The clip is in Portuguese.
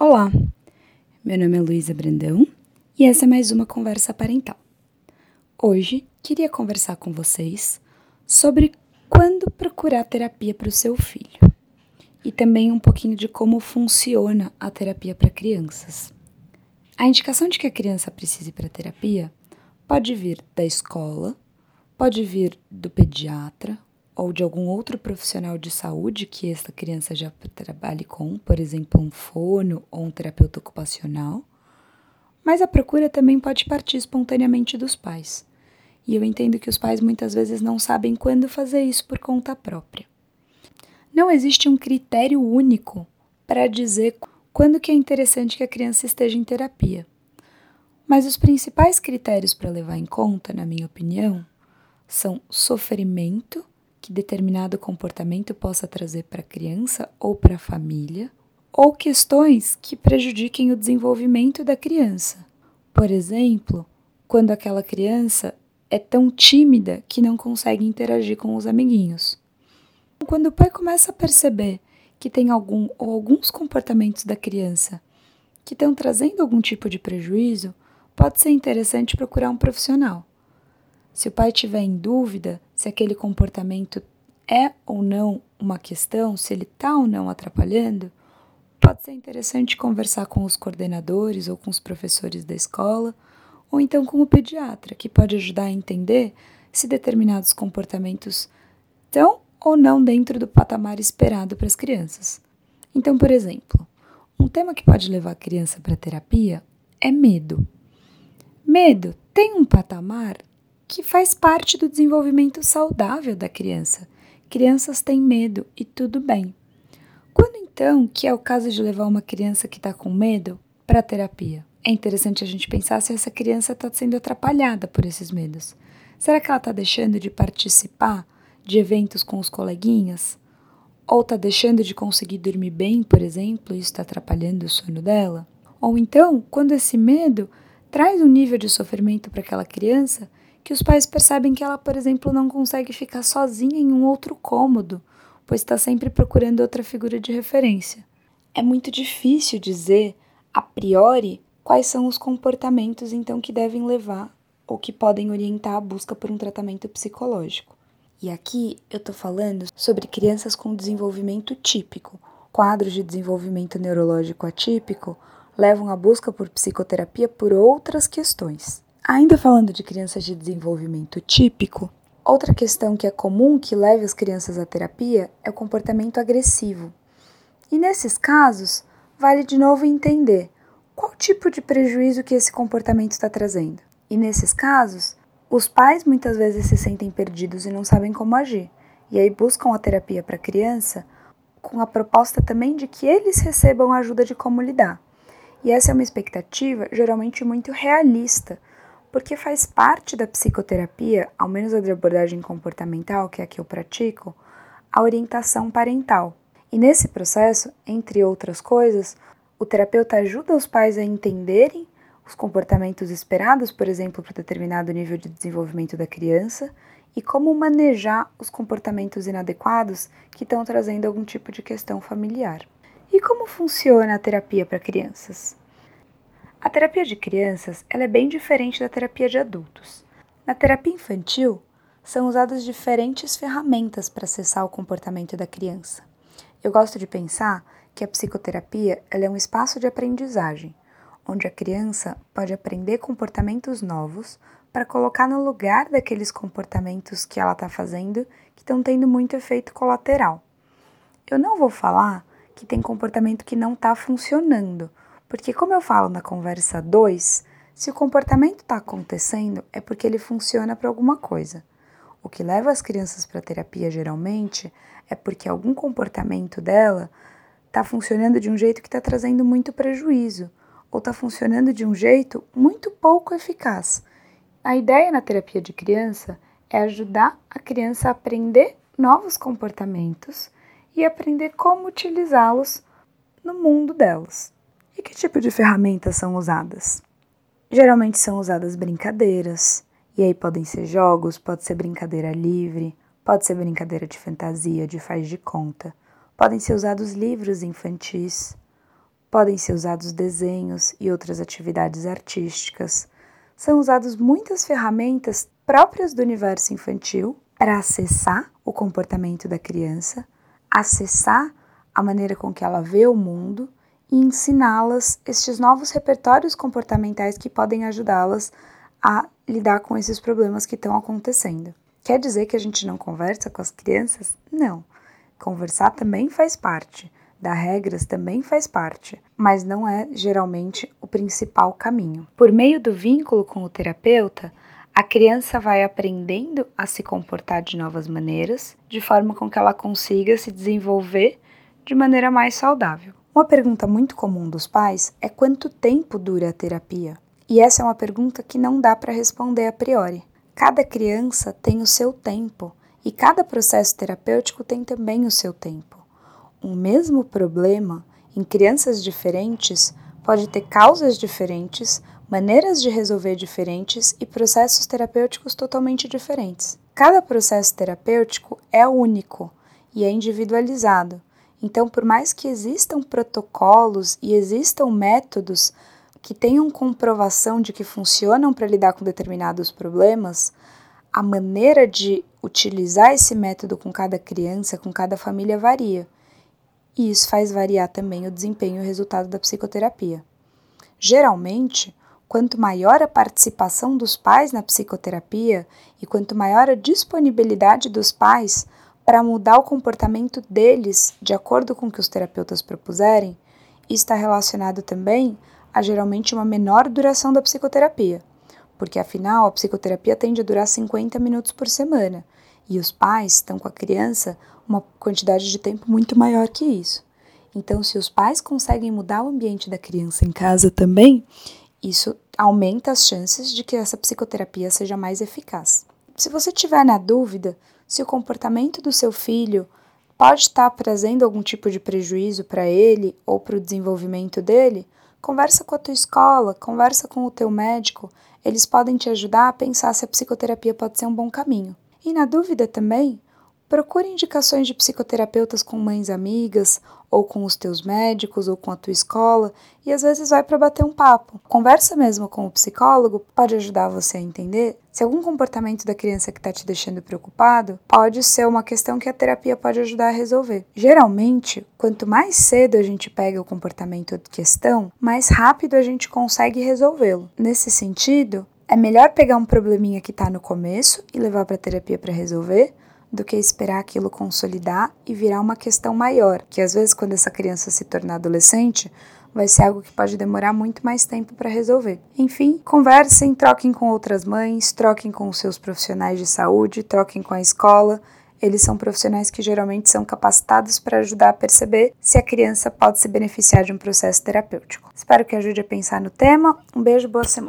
Olá, meu nome é Luísa Brandão e essa é mais uma conversa parental. Hoje queria conversar com vocês sobre quando procurar terapia para o seu filho e também um pouquinho de como funciona a terapia para crianças. A indicação de que a criança precise para terapia pode vir da escola, pode vir do pediatra ou de algum outro profissional de saúde que essa criança já trabalhe com, por exemplo, um fono ou um terapeuta ocupacional. Mas a procura também pode partir espontaneamente dos pais. E eu entendo que os pais muitas vezes não sabem quando fazer isso por conta própria. Não existe um critério único para dizer quando que é interessante que a criança esteja em terapia. Mas os principais critérios para levar em conta, na minha opinião, são sofrimento que determinado comportamento possa trazer para a criança ou para a família, ou questões que prejudiquem o desenvolvimento da criança. Por exemplo, quando aquela criança é tão tímida que não consegue interagir com os amiguinhos. Quando o pai começa a perceber que tem algum ou alguns comportamentos da criança que estão trazendo algum tipo de prejuízo, pode ser interessante procurar um profissional. Se o pai tiver em dúvida se aquele comportamento é ou não uma questão, se ele está ou não atrapalhando, pode ser interessante conversar com os coordenadores ou com os professores da escola, ou então com o pediatra, que pode ajudar a entender se determinados comportamentos estão ou não dentro do patamar esperado para as crianças. Então, por exemplo, um tema que pode levar a criança para terapia é medo. Medo tem um patamar que faz parte do desenvolvimento saudável da criança. Crianças têm medo e tudo bem. Quando então que é o caso de levar uma criança que está com medo para a terapia? É interessante a gente pensar se essa criança está sendo atrapalhada por esses medos. Será que ela está deixando de participar de eventos com os coleguinhas? Ou está deixando de conseguir dormir bem, por exemplo, e isso está atrapalhando o sono dela? Ou então, quando esse medo traz um nível de sofrimento para aquela criança, que os pais percebem que ela, por exemplo, não consegue ficar sozinha em um outro cômodo, pois está sempre procurando outra figura de referência. É muito difícil dizer, a priori, quais são os comportamentos então que devem levar ou que podem orientar a busca por um tratamento psicológico. E aqui eu estou falando sobre crianças com desenvolvimento típico. Quadros de desenvolvimento neurológico atípico levam à busca por psicoterapia por outras questões. Ainda falando de crianças de desenvolvimento típico, outra questão que é comum que leve as crianças à terapia é o comportamento agressivo. E nesses casos, vale de novo entender qual tipo de prejuízo que esse comportamento está trazendo. E nesses casos, os pais muitas vezes se sentem perdidos e não sabem como agir, e aí buscam a terapia para a criança com a proposta também de que eles recebam ajuda de como lidar. E essa é uma expectativa geralmente muito realista, porque faz parte da psicoterapia, ao menos a de abordagem comportamental, que é a que eu pratico, a orientação parental. E nesse processo, entre outras coisas, o terapeuta ajuda os pais a entenderem os comportamentos esperados, por exemplo, para determinado nível de desenvolvimento da criança, e como manejar os comportamentos inadequados que estão trazendo algum tipo de questão familiar. E como funciona a terapia para crianças? A terapia de crianças ela é bem diferente da terapia de adultos. Na terapia infantil, são usadas diferentes ferramentas para acessar o comportamento da criança. Eu gosto de pensar que a psicoterapia ela é um espaço de aprendizagem, onde a criança pode aprender comportamentos novos para colocar no lugar daqueles comportamentos que ela está fazendo que estão tendo muito efeito colateral. Eu não vou falar que tem comportamento que não está funcionando, porque, como eu falo na conversa 2, se o comportamento está acontecendo é porque ele funciona para alguma coisa. O que leva as crianças para terapia geralmente é porque algum comportamento dela está funcionando de um jeito que está trazendo muito prejuízo, ou está funcionando de um jeito muito pouco eficaz. A ideia na terapia de criança é ajudar a criança a aprender novos comportamentos e aprender como utilizá-los no mundo delas. E que tipo de ferramentas são usadas? Geralmente são usadas brincadeiras, e aí podem ser jogos, pode ser brincadeira livre, pode ser brincadeira de fantasia, de faz de conta, podem ser usados livros infantis, podem ser usados desenhos e outras atividades artísticas. São usadas muitas ferramentas próprias do universo infantil para acessar o comportamento da criança, acessar a maneira com que ela vê o mundo e ensiná-las estes novos repertórios comportamentais que podem ajudá-las a lidar com esses problemas que estão acontecendo. Quer dizer que a gente não conversa com as crianças? Não. Conversar também faz parte, dar regras também faz parte, mas não é geralmente o principal caminho. Por meio do vínculo com o terapeuta, a criança vai aprendendo a se comportar de novas maneiras, de forma com que ela consiga se desenvolver de maneira mais saudável. Uma pergunta muito comum dos pais é quanto tempo dura a terapia? E essa é uma pergunta que não dá para responder a priori. Cada criança tem o seu tempo e cada processo terapêutico tem também o seu tempo. Um mesmo problema em crianças diferentes pode ter causas diferentes, maneiras de resolver diferentes e processos terapêuticos totalmente diferentes. Cada processo terapêutico é único e é individualizado. Então, por mais que existam protocolos e existam métodos que tenham comprovação de que funcionam para lidar com determinados problemas, a maneira de utilizar esse método com cada criança, com cada família varia. E isso faz variar também o desempenho e o resultado da psicoterapia. Geralmente, quanto maior a participação dos pais na psicoterapia e quanto maior a disponibilidade dos pais para mudar o comportamento deles de acordo com o que os terapeutas propuserem, está relacionado também a geralmente uma menor duração da psicoterapia, porque afinal a psicoterapia tende a durar 50 minutos por semana e os pais estão com a criança uma quantidade de tempo muito maior que isso. Então, se os pais conseguem mudar o ambiente da criança em casa também, isso aumenta as chances de que essa psicoterapia seja mais eficaz. Se você tiver na dúvida se o comportamento do seu filho pode estar trazendo algum tipo de prejuízo para ele ou para o desenvolvimento dele, Conversa com a tua escola, conversa com o teu médico, eles podem te ajudar a pensar se a psicoterapia pode ser um bom caminho. E na dúvida também, procure indicações de psicoterapeutas com mães amigas, ou com os teus médicos, ou com a tua escola, e às vezes vai para bater um papo. Conversa mesmo com o psicólogo pode ajudar você a entender se algum comportamento da criança que está te deixando preocupado pode ser uma questão que a terapia pode ajudar a resolver. Geralmente, quanto mais cedo a gente pega o comportamento de questão, mais rápido a gente consegue resolvê-lo. Nesse sentido, é melhor pegar um probleminha que está no começo e levar para terapia para resolver do que esperar aquilo consolidar e virar uma questão maior, que às vezes quando essa criança se tornar adolescente, vai ser algo que pode demorar muito mais tempo para resolver. Enfim, conversem, troquem com outras mães, troquem com seus profissionais de saúde, troquem com a escola. Eles são profissionais que geralmente são capacitados para ajudar a perceber se a criança pode se beneficiar de um processo terapêutico. Espero que ajude a pensar no tema. Um beijo, boa semana.